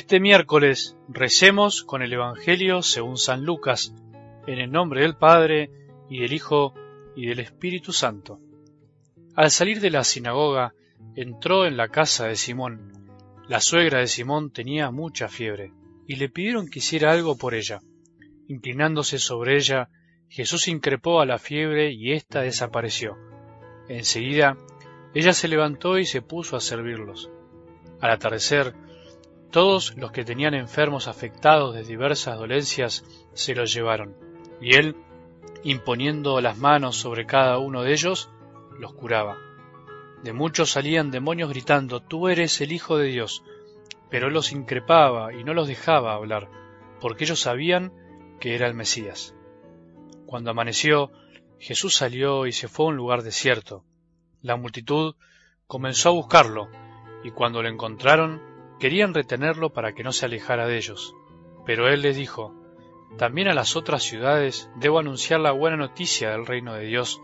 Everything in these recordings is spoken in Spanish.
este miércoles recemos con el Evangelio según San Lucas, en el nombre del Padre, y del Hijo, y del Espíritu Santo. Al salir de la sinagoga, entró en la casa de Simón. La suegra de Simón tenía mucha fiebre, y le pidieron que hiciera algo por ella. Inclinándose sobre ella, Jesús increpó a la fiebre y ésta desapareció. Enseguida, ella se levantó y se puso a servirlos. Al atardecer, todos los que tenían enfermos afectados de diversas dolencias se los llevaron, y él, imponiendo las manos sobre cada uno de ellos, los curaba. De muchos salían demonios gritando, Tú eres el Hijo de Dios. Pero él los increpaba y no los dejaba hablar, porque ellos sabían que era el Mesías. Cuando amaneció, Jesús salió y se fue a un lugar desierto. La multitud comenzó a buscarlo, y cuando lo encontraron, Querían retenerlo para que no se alejara de ellos. Pero él les dijo, También a las otras ciudades debo anunciar la buena noticia del reino de Dios,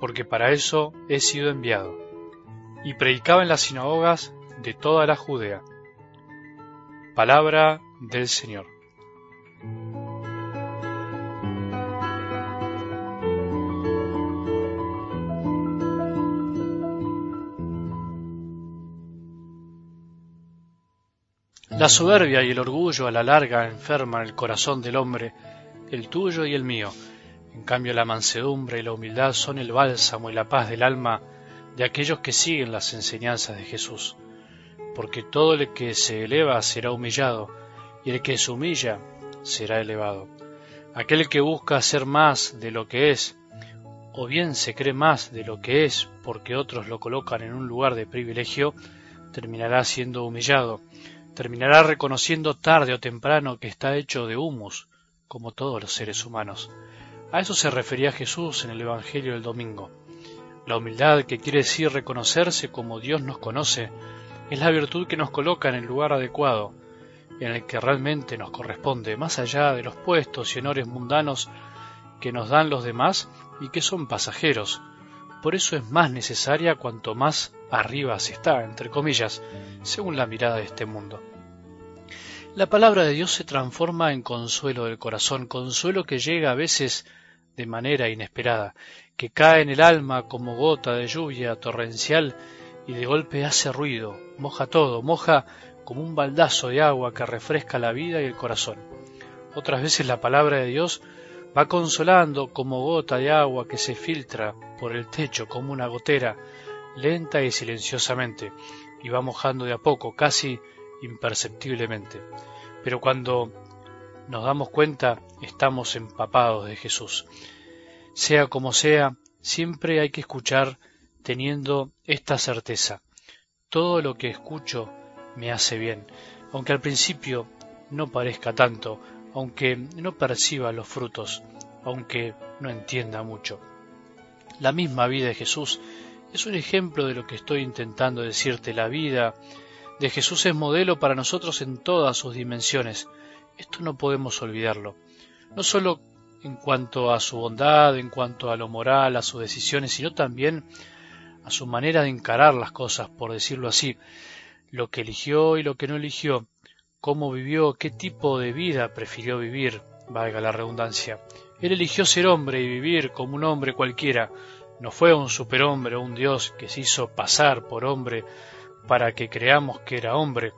porque para eso he sido enviado. Y predicaba en las sinagogas de toda la Judea. Palabra del Señor. La soberbia y el orgullo a la larga enferman el corazón del hombre, el tuyo y el mío. En cambio la mansedumbre y la humildad son el bálsamo y la paz del alma de aquellos que siguen las enseñanzas de Jesús. Porque todo el que se eleva será humillado, y el que se humilla será elevado. Aquel que busca ser más de lo que es, o bien se cree más de lo que es porque otros lo colocan en un lugar de privilegio, terminará siendo humillado terminará reconociendo tarde o temprano que está hecho de humus, como todos los seres humanos. A eso se refería Jesús en el Evangelio del domingo. La humildad, que quiere decir reconocerse como Dios nos conoce, es la virtud que nos coloca en el lugar adecuado, en el que realmente nos corresponde, más allá de los puestos y honores mundanos que nos dan los demás y que son pasajeros. Por eso es más necesaria cuanto más arriba se está, entre comillas, según la mirada de este mundo. La palabra de Dios se transforma en consuelo del corazón, consuelo que llega a veces de manera inesperada, que cae en el alma como gota de lluvia torrencial y de golpe hace ruido, moja todo, moja como un baldazo de agua que refresca la vida y el corazón. Otras veces la palabra de Dios va consolando como gota de agua que se filtra por el techo como una gotera, lenta y silenciosamente, y va mojando de a poco, casi imperceptiblemente. Pero cuando nos damos cuenta, estamos empapados de Jesús. Sea como sea, siempre hay que escuchar teniendo esta certeza. Todo lo que escucho me hace bien, aunque al principio no parezca tanto, aunque no perciba los frutos, aunque no entienda mucho. La misma vida de Jesús es un ejemplo de lo que estoy intentando decirte. La vida de Jesús es modelo para nosotros en todas sus dimensiones. Esto no podemos olvidarlo. No solo en cuanto a su bondad, en cuanto a lo moral, a sus decisiones, sino también a su manera de encarar las cosas, por decirlo así, lo que eligió y lo que no eligió, cómo vivió, qué tipo de vida prefirió vivir, valga la redundancia. Él eligió ser hombre y vivir como un hombre cualquiera, no fue un superhombre o un dios que se hizo pasar por hombre para que creamos que era hombre.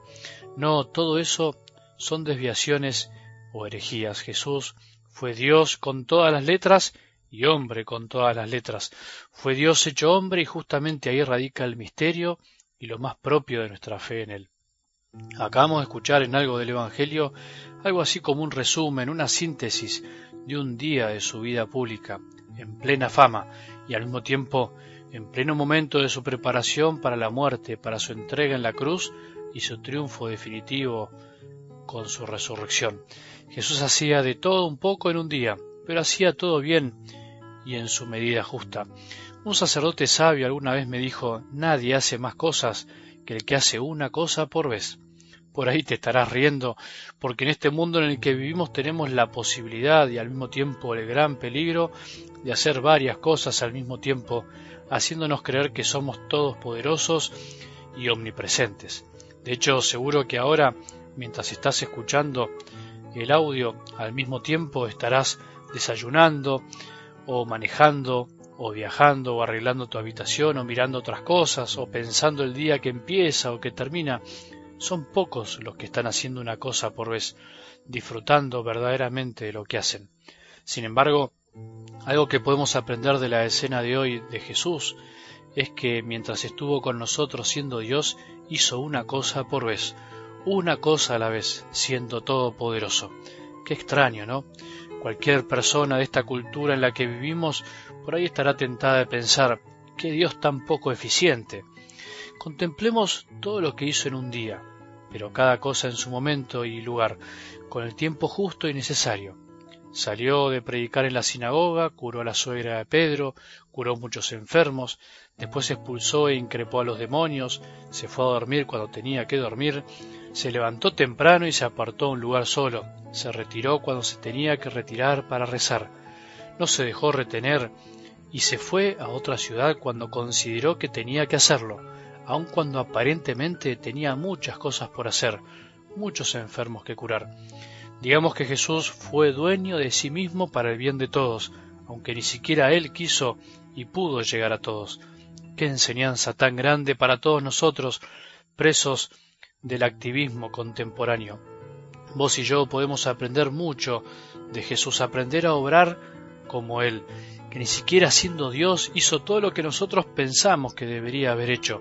No, todo eso son desviaciones o herejías. Jesús fue Dios con todas las letras y hombre con todas las letras. Fue Dios hecho hombre y justamente ahí radica el misterio y lo más propio de nuestra fe en él. Acabamos de escuchar en algo del Evangelio algo así como un resumen, una síntesis de un día de su vida pública, en plena fama y al mismo tiempo en pleno momento de su preparación para la muerte, para su entrega en la cruz y su triunfo definitivo con su resurrección. Jesús hacía de todo un poco en un día, pero hacía todo bien y en su medida justa. Un sacerdote sabio alguna vez me dijo, nadie hace más cosas que el que hace una cosa por vez. Por ahí te estarás riendo, porque en este mundo en el que vivimos tenemos la posibilidad y al mismo tiempo el gran peligro de hacer varias cosas al mismo tiempo, haciéndonos creer que somos todos poderosos y omnipresentes. De hecho, seguro que ahora mientras estás escuchando el audio, al mismo tiempo estarás desayunando o manejando o viajando o arreglando tu habitación o mirando otras cosas o pensando el día que empieza o que termina. Son pocos los que están haciendo una cosa por vez, disfrutando verdaderamente de lo que hacen. Sin embargo, algo que podemos aprender de la escena de hoy de Jesús es que mientras estuvo con nosotros siendo Dios, hizo una cosa por vez, una cosa a la vez, siendo todopoderoso. Qué extraño, ¿no? Cualquier persona de esta cultura en la que vivimos por ahí estará tentada de pensar, qué Dios tan poco eficiente. Contemplemos todo lo que hizo en un día, pero cada cosa en su momento y lugar, con el tiempo justo y necesario. Salió de predicar en la sinagoga, curó a la suegra de Pedro, curó muchos enfermos, después expulsó e increpó a los demonios, se fue a dormir cuando tenía que dormir, se levantó temprano y se apartó a un lugar solo, se retiró cuando se tenía que retirar para rezar, no se dejó retener y se fue a otra ciudad cuando consideró que tenía que hacerlo, aun cuando aparentemente tenía muchas cosas por hacer, muchos enfermos que curar. Digamos que Jesús fue dueño de sí mismo para el bien de todos, aunque ni siquiera Él quiso y pudo llegar a todos. Qué enseñanza tan grande para todos nosotros, presos del activismo contemporáneo. Vos y yo podemos aprender mucho de Jesús, aprender a obrar como Él, ni siquiera siendo Dios hizo todo lo que nosotros pensamos que debería haber hecho.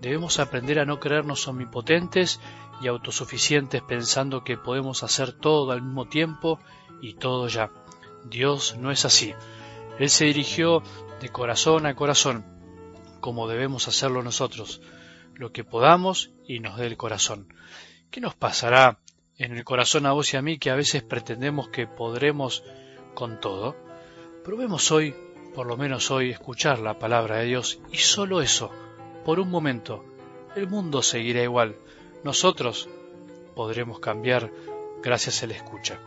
Debemos aprender a no creernos omnipotentes y autosuficientes pensando que podemos hacer todo al mismo tiempo y todo ya. Dios no es así. Él se dirigió de corazón a corazón, como debemos hacerlo nosotros, lo que podamos y nos dé el corazón. ¿Qué nos pasará en el corazón a vos y a mí que a veces pretendemos que podremos con todo? Probemos hoy, por lo menos hoy, escuchar la palabra de Dios y solo eso, por un momento, el mundo seguirá igual, nosotros podremos cambiar gracias a la escucha.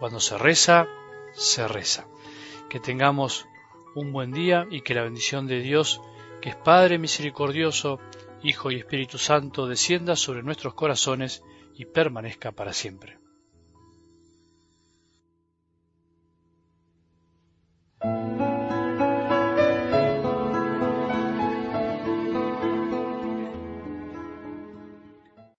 Cuando se reza, se reza. Que tengamos un buen día y que la bendición de Dios, que es Padre misericordioso, Hijo y Espíritu Santo, descienda sobre nuestros corazones y permanezca para siempre.